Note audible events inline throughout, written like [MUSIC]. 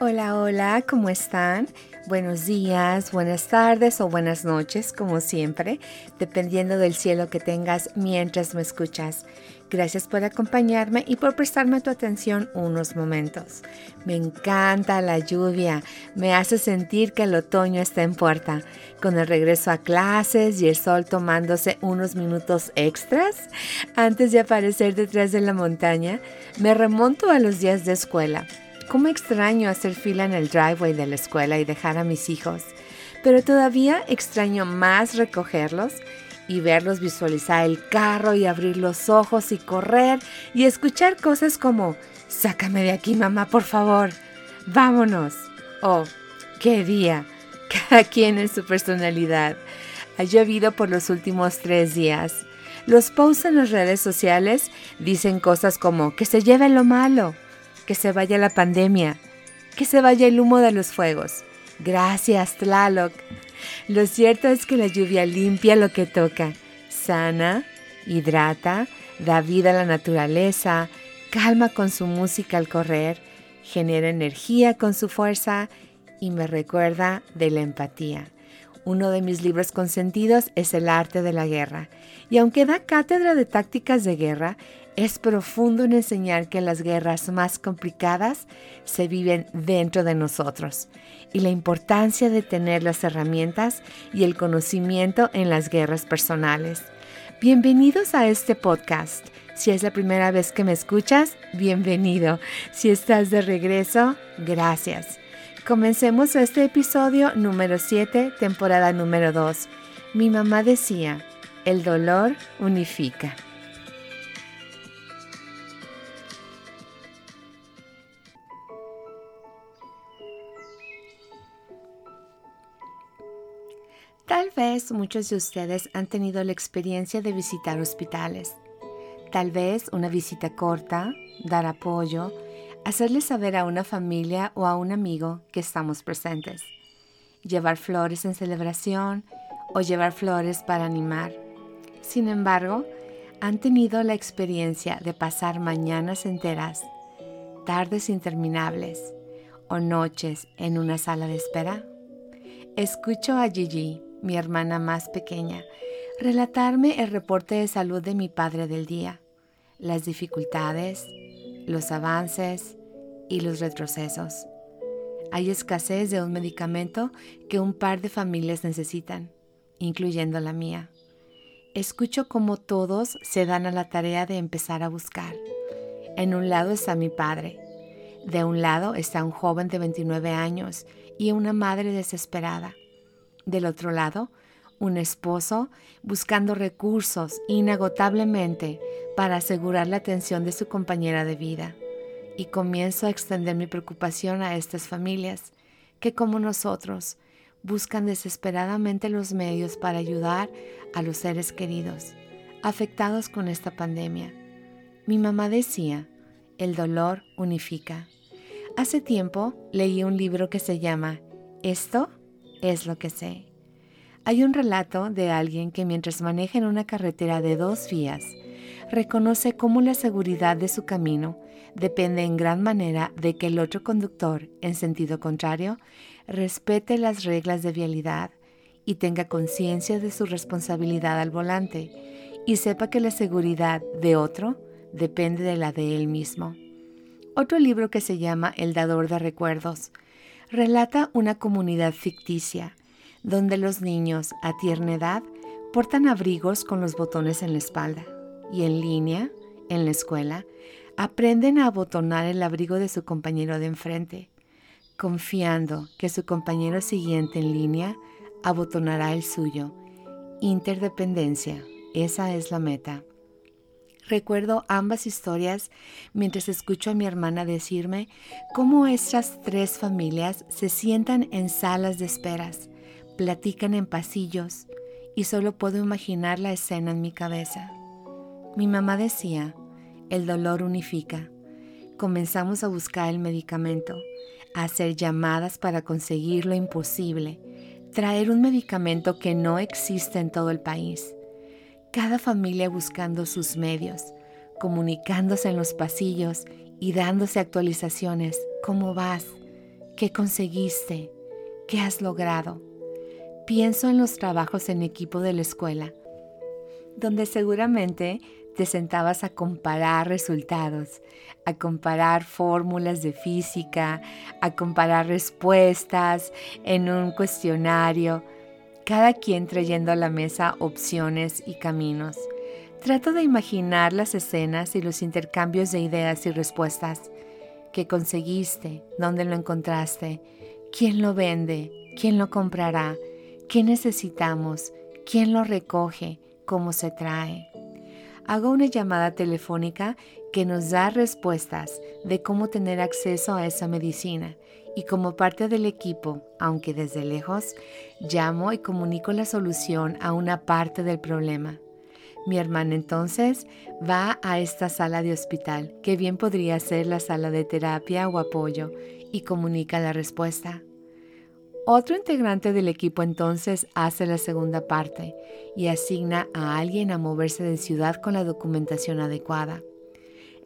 Hola, hola, ¿cómo están? Buenos días, buenas tardes o buenas noches, como siempre, dependiendo del cielo que tengas mientras me escuchas. Gracias por acompañarme y por prestarme tu atención unos momentos. Me encanta la lluvia, me hace sentir que el otoño está en puerta. Con el regreso a clases y el sol tomándose unos minutos extras antes de aparecer detrás de la montaña, me remonto a los días de escuela Cómo extraño hacer fila en el driveway de la escuela y dejar a mis hijos, pero todavía extraño más recogerlos y verlos visualizar el carro y abrir los ojos y correr y escuchar cosas como, sácame de aquí mamá, por favor, vámonos. Oh, qué día, [LAUGHS] cada quien en su personalidad. Ha llovido por los últimos tres días. Los posts en las redes sociales dicen cosas como que se lleve lo malo que se vaya la pandemia, que se vaya el humo de los fuegos. Gracias, Tlaloc. Lo cierto es que la lluvia limpia lo que toca, sana, hidrata, da vida a la naturaleza, calma con su música al correr, genera energía con su fuerza y me recuerda de la empatía. Uno de mis libros consentidos es El arte de la guerra, y aunque da cátedra de tácticas de guerra, es profundo en enseñar que las guerras más complicadas se viven dentro de nosotros y la importancia de tener las herramientas y el conocimiento en las guerras personales. Bienvenidos a este podcast. Si es la primera vez que me escuchas, bienvenido. Si estás de regreso, gracias. Comencemos este episodio número 7, temporada número 2. Mi mamá decía, el dolor unifica. Tal vez muchos de ustedes han tenido la experiencia de visitar hospitales. Tal vez una visita corta, dar apoyo, hacerle saber a una familia o a un amigo que estamos presentes. Llevar flores en celebración o llevar flores para animar. Sin embargo, han tenido la experiencia de pasar mañanas enteras, tardes interminables o noches en una sala de espera. Escucho a Gigi mi hermana más pequeña, relatarme el reporte de salud de mi padre del día, las dificultades, los avances y los retrocesos. Hay escasez de un medicamento que un par de familias necesitan, incluyendo la mía. Escucho cómo todos se dan a la tarea de empezar a buscar. En un lado está mi padre. De un lado está un joven de 29 años y una madre desesperada. Del otro lado, un esposo buscando recursos inagotablemente para asegurar la atención de su compañera de vida. Y comienzo a extender mi preocupación a estas familias que, como nosotros, buscan desesperadamente los medios para ayudar a los seres queridos afectados con esta pandemia. Mi mamá decía, el dolor unifica. Hace tiempo leí un libro que se llama Esto es lo que sé. Hay un relato de alguien que mientras maneja en una carretera de dos vías, reconoce cómo la seguridad de su camino depende en gran manera de que el otro conductor, en sentido contrario, respete las reglas de vialidad y tenga conciencia de su responsabilidad al volante y sepa que la seguridad de otro depende de la de él mismo. Otro libro que se llama El dador de recuerdos relata una comunidad ficticia donde los niños a tierna edad portan abrigos con los botones en la espalda y en línea, en la escuela, aprenden a abotonar el abrigo de su compañero de enfrente, confiando que su compañero siguiente en línea abotonará el suyo. Interdependencia, esa es la meta. Recuerdo ambas historias mientras escucho a mi hermana decirme cómo estas tres familias se sientan en salas de esperas, platican en pasillos y solo puedo imaginar la escena en mi cabeza. Mi mamá decía, el dolor unifica. Comenzamos a buscar el medicamento, a hacer llamadas para conseguir lo imposible, traer un medicamento que no existe en todo el país cada familia buscando sus medios, comunicándose en los pasillos y dándose actualizaciones. ¿Cómo vas? ¿Qué conseguiste? ¿Qué has logrado? Pienso en los trabajos en equipo de la escuela, donde seguramente te sentabas a comparar resultados, a comparar fórmulas de física, a comparar respuestas en un cuestionario, cada quien trayendo a la mesa opciones y caminos. Trato de imaginar las escenas y los intercambios de ideas y respuestas. ¿Qué conseguiste? ¿Dónde lo encontraste? ¿Quién lo vende? ¿Quién lo comprará? ¿Qué necesitamos? ¿Quién lo recoge? ¿Cómo se trae? Hago una llamada telefónica que nos da respuestas de cómo tener acceso a esa medicina y como parte del equipo, aunque desde lejos, llamo y comunico la solución a una parte del problema. Mi hermana entonces va a esta sala de hospital, que bien podría ser la sala de terapia o apoyo, y comunica la respuesta. Otro integrante del equipo entonces hace la segunda parte y asigna a alguien a moverse de ciudad con la documentación adecuada.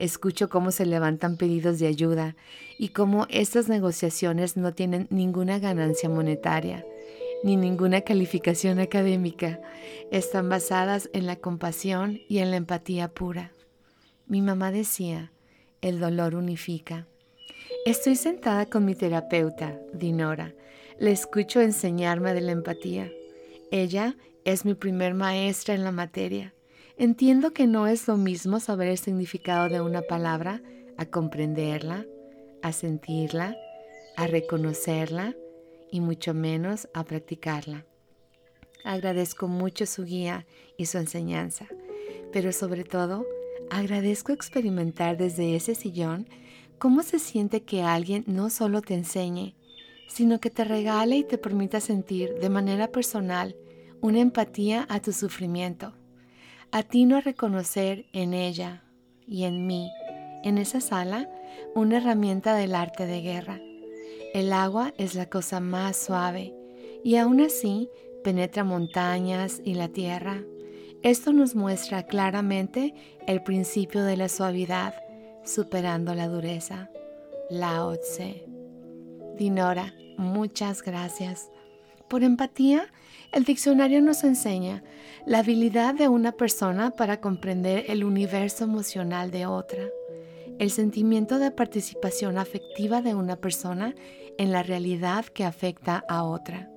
Escucho cómo se levantan pedidos de ayuda y cómo estas negociaciones no tienen ninguna ganancia monetaria ni ninguna calificación académica. Están basadas en la compasión y en la empatía pura. Mi mamá decía, el dolor unifica. Estoy sentada con mi terapeuta, Dinora, le escucho enseñarme de la empatía. Ella es mi primer maestra en la materia. Entiendo que no es lo mismo saber el significado de una palabra a comprenderla, a sentirla, a reconocerla y mucho menos a practicarla. Agradezco mucho su guía y su enseñanza, pero sobre todo agradezco experimentar desde ese sillón cómo se siente que alguien no solo te enseñe, sino que te regale y te permita sentir de manera personal una empatía a tu sufrimiento. Atino a reconocer en ella y en mí, en esa sala, una herramienta del arte de guerra. El agua es la cosa más suave y aún así penetra montañas y la tierra. Esto nos muestra claramente el principio de la suavidad, superando la dureza. Lao Tse. Dinora, muchas gracias. Por empatía, el diccionario nos enseña la habilidad de una persona para comprender el universo emocional de otra, el sentimiento de participación afectiva de una persona en la realidad que afecta a otra.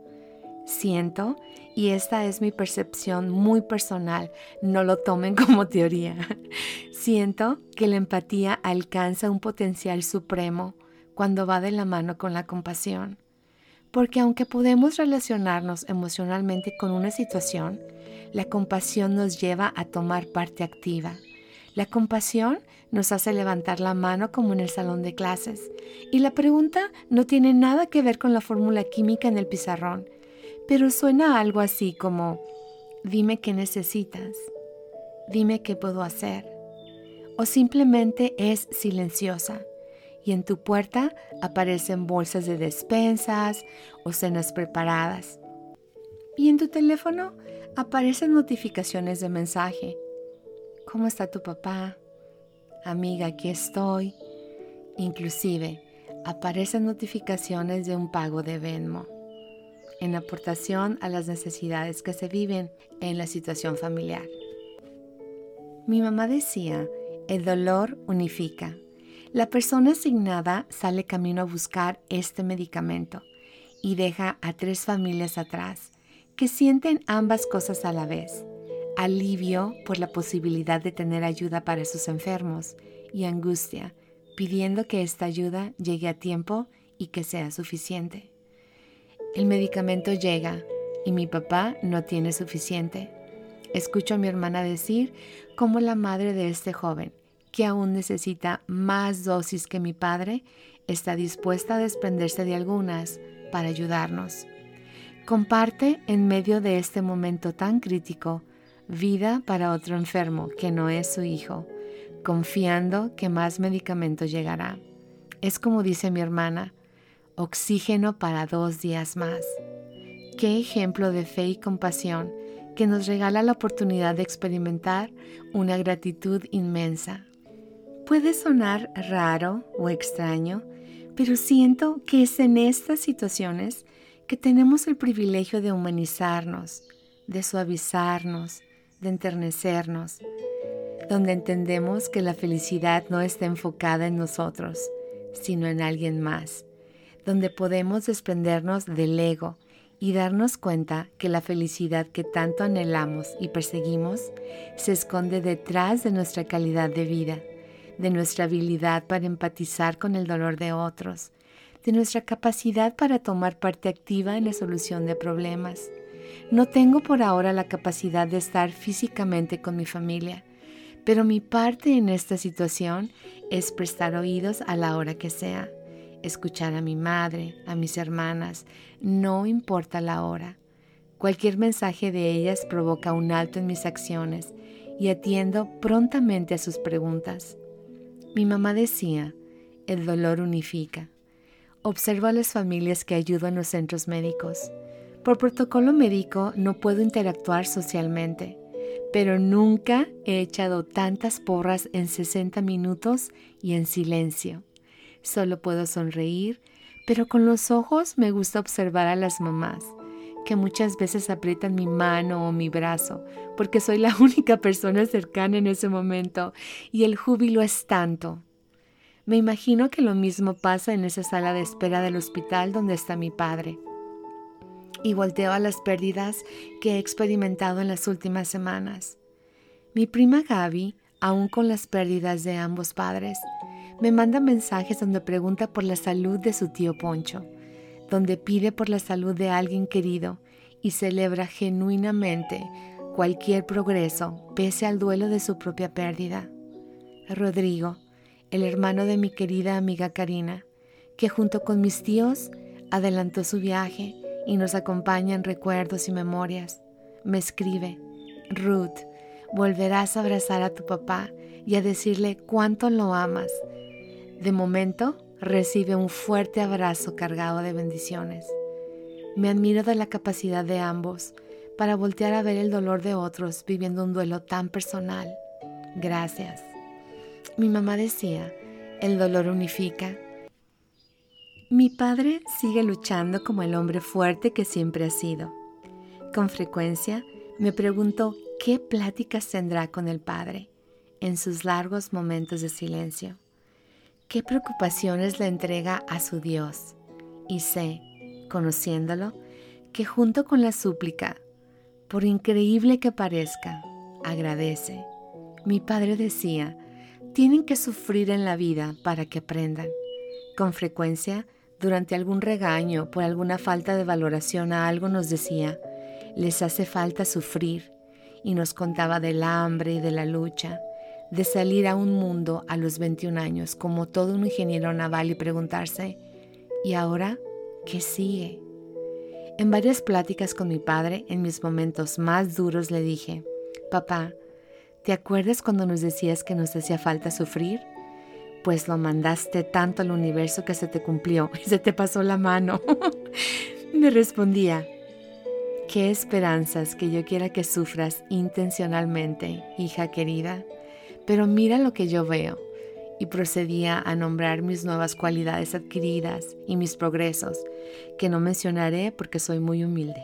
Siento, y esta es mi percepción muy personal, no lo tomen [LAUGHS] como teoría, siento que la empatía alcanza un potencial supremo cuando va de la mano con la compasión. Porque aunque podemos relacionarnos emocionalmente con una situación, la compasión nos lleva a tomar parte activa. La compasión nos hace levantar la mano como en el salón de clases. Y la pregunta no tiene nada que ver con la fórmula química en el pizarrón, pero suena algo así como, dime qué necesitas, dime qué puedo hacer. O simplemente es silenciosa y en tu puerta aparecen bolsas de despensas o cenas preparadas. Y en tu teléfono aparecen notificaciones de mensaje. ¿Cómo está tu papá? Amiga, aquí estoy. Inclusive aparecen notificaciones de un pago de Venmo en aportación a las necesidades que se viven en la situación familiar. Mi mamá decía, el dolor unifica. La persona asignada sale camino a buscar este medicamento y deja a tres familias atrás que sienten ambas cosas a la vez. Alivio por la posibilidad de tener ayuda para sus enfermos y angustia pidiendo que esta ayuda llegue a tiempo y que sea suficiente. El medicamento llega y mi papá no tiene suficiente. Escucho a mi hermana decir cómo la madre de este joven que aún necesita más dosis que mi padre, está dispuesta a desprenderse de algunas para ayudarnos. Comparte en medio de este momento tan crítico vida para otro enfermo que no es su hijo, confiando que más medicamento llegará. Es como dice mi hermana, oxígeno para dos días más. Qué ejemplo de fe y compasión que nos regala la oportunidad de experimentar una gratitud inmensa Puede sonar raro o extraño, Pero siento que es en estas situaciones que tenemos el privilegio de humanizarnos, de suavizarnos, de enternecernos, donde entendemos que la felicidad no está enfocada en nosotros, sino en alguien más, donde podemos desprendernos del ego y darnos cuenta que la felicidad que tanto anhelamos y perseguimos se esconde detrás de nuestra calidad de vida, de nuestra habilidad para empatizar con el dolor de otros, de nuestra capacidad para tomar parte activa en la solución de problemas. No tengo por ahora la capacidad de estar físicamente con mi familia, pero mi parte en esta situación es prestar oídos a la hora que sea, escuchar a mi madre, a mis hermanas, no importa la hora. Cualquier mensaje de ellas provoca un alto en mis acciones y atiendo prontamente a sus preguntas. Mi mamá decía, el dolor unifica. Observo a las familias que ayudo en los centros médicos. Por protocolo médico no puedo interactuar socialmente pero nunca he echado tantas porras en 60 minutos y en silencio. Solo puedo sonreír, pero con los ojos me gusta observar a las mamás, que muchas veces aprietan mi mano o mi brazo, porque soy la [LAUGHS] única persona cercana en ese momento y el júbilo es tanto. Me imagino que lo mismo pasa en esa sala de espera del hospital donde está mi padre y volteo a las pérdidas que he experimentado en las últimas semanas. Mi prima Gaby, aún con las pérdidas de ambos padres, me manda mensajes donde pregunta por la salud de su tío Poncho, donde pide por la salud de alguien querido y celebra genuinamente cualquier progreso pese al duelo de su propia pérdida. Rodrigo, el hermano de mi querida amiga Karina, que junto con mis tíos adelantó su viaje y nos acompaña en recuerdos y memorias. Me escribe, Ruth, volverás a abrazar a tu papá y a decirle cuánto lo amas. De momento, recibe un fuerte abrazo cargado de bendiciones. Me admiro de la capacidad de ambos para voltear a ver el dolor de otros viviendo un duelo tan personal. Gracias. Mi mamá decía, el dolor unifica mi padre sigue luchando como el hombre fuerte que siempre ha sido. Con frecuencia me pregunto qué pláticas tendrá con el Padre en sus largos momentos de silencio. ¿Qué preocupaciones le entrega a su Dios? Y sé, conociéndolo, que junto con la súplica, por increíble que parezca, agradece. Mi padre decía, tienen que sufrir en la vida para que aprendan. Con frecuencia durante algún regaño por alguna falta de valoración a algo nos decía, les hace falta sufrir y nos contaba del hambre y de la lucha, de salir a un mundo a los 21 años como todo un ingeniero naval y preguntarse, ¿y ahora qué sigue? En varias pláticas con mi padre, en mis momentos más duros, le dije, papá, ¿te acuerdas cuando nos decías que nos hacía falta sufrir? pues lo mandaste tanto al universo que se te cumplió [LAUGHS] y se te pasó la mano. [LAUGHS] Me respondía, qué esperanzas que yo quiera que sufras intencionalmente, hija querida, pero mira lo que yo veo. Y procedía a nombrar mis nuevas cualidades adquiridas y mis progresos, que no mencionaré porque soy muy humilde.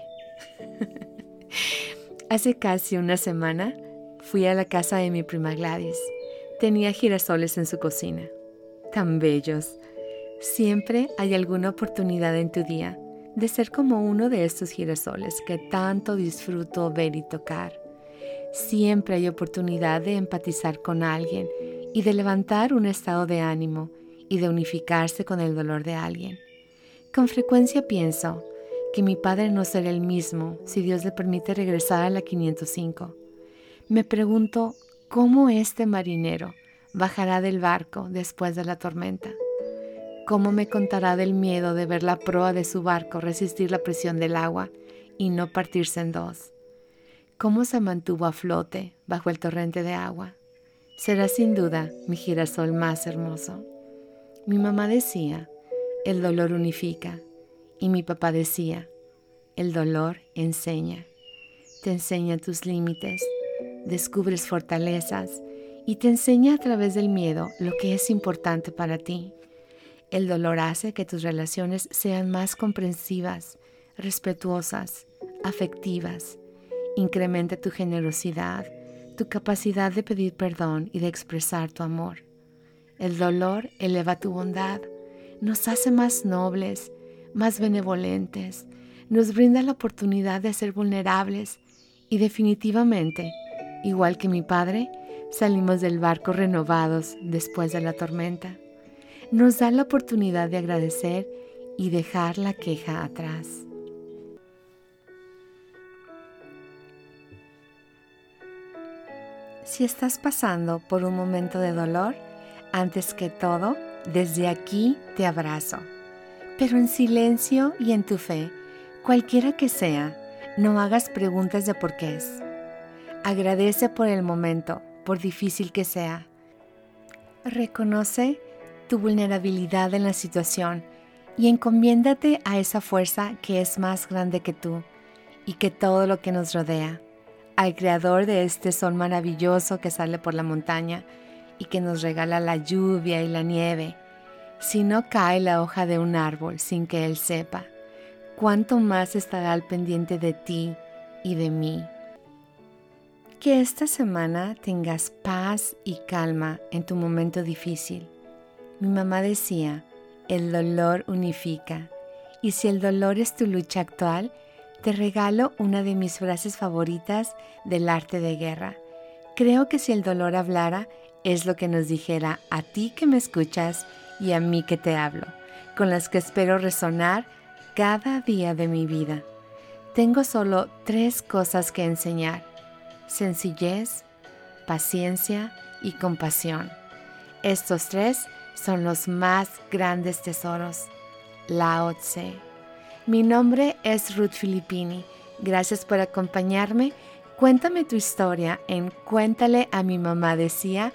[LAUGHS] Hace casi una semana fui a la casa de mi prima Gladys Tenía girasoles en su cocina. Tan bellos. Siempre hay alguna oportunidad en tu día de ser como uno de estos girasoles que tanto disfruto ver y tocar. Siempre hay oportunidad de empatizar con alguien y de levantar un estado de ánimo y de unificarse con el dolor de alguien. Con frecuencia pienso que mi padre no será el mismo si Dios le permite regresar a la 505. Me pregunto ¿Cómo este marinero bajará del barco después de la tormenta? ¿Cómo me contará del miedo de ver la proa de su barco resistir la presión del agua y no partirse en dos? ¿Cómo se mantuvo a flote bajo el torrente de agua? Será sin duda mi girasol más hermoso. Mi mamá decía, el dolor unifica, y mi papá decía, el dolor enseña. Te enseña tus límites descubres fortalezas y te enseña a través del miedo lo que es importante para ti. El dolor hace que tus relaciones sean más comprensivas, respetuosas, afectivas. Incrementa tu generosidad, tu capacidad de pedir perdón y de expresar tu amor. El dolor eleva tu bondad, nos hace más nobles, más benevolentes, nos brinda la oportunidad de ser vulnerables y definitivamente, igual que mi padre, salimos del barco renovados después de la tormenta. Nos da la oportunidad de agradecer y dejar la queja atrás. Si estás pasando por un momento de dolor, antes que todo, desde aquí te abrazo. Pero en silencio y en tu fe, cualquiera que sea, no hagas preguntas de por qué es. Agradece por el momento, por difícil que sea. Reconoce tu vulnerabilidad en la situación y encomiéndate a esa fuerza que es más grande que tú y que todo lo que nos rodea al creador de este sol maravilloso que sale por la montaña y que nos regala la lluvia y la nieve. Si no cae la hoja de un árbol sin que él sepa, cuánto más estará al pendiente de ti y de mí. Que esta semana tengas paz y calma en tu momento difícil. Mi mamá decía, el dolor unifica, y si el dolor es tu lucha actual, te regalo una de mis frases favoritas del arte de guerra. Creo que si el dolor hablara, es lo que nos dijera a ti que me escuchas y a mí que te hablo, con las que espero resonar cada día de mi vida. Tengo solo tres cosas que enseñar. Sencillez, paciencia y compasión. Estos tres son los más grandes tesoros. Lao Tse. Mi nombre es Ruth Filippini. Gracias por acompañarme. Cuéntame tu historia en cuéntale a mi mamá decía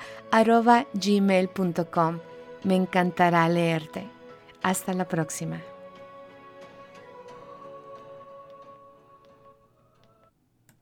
gmail.com. Me encantará leerte. Hasta la próxima.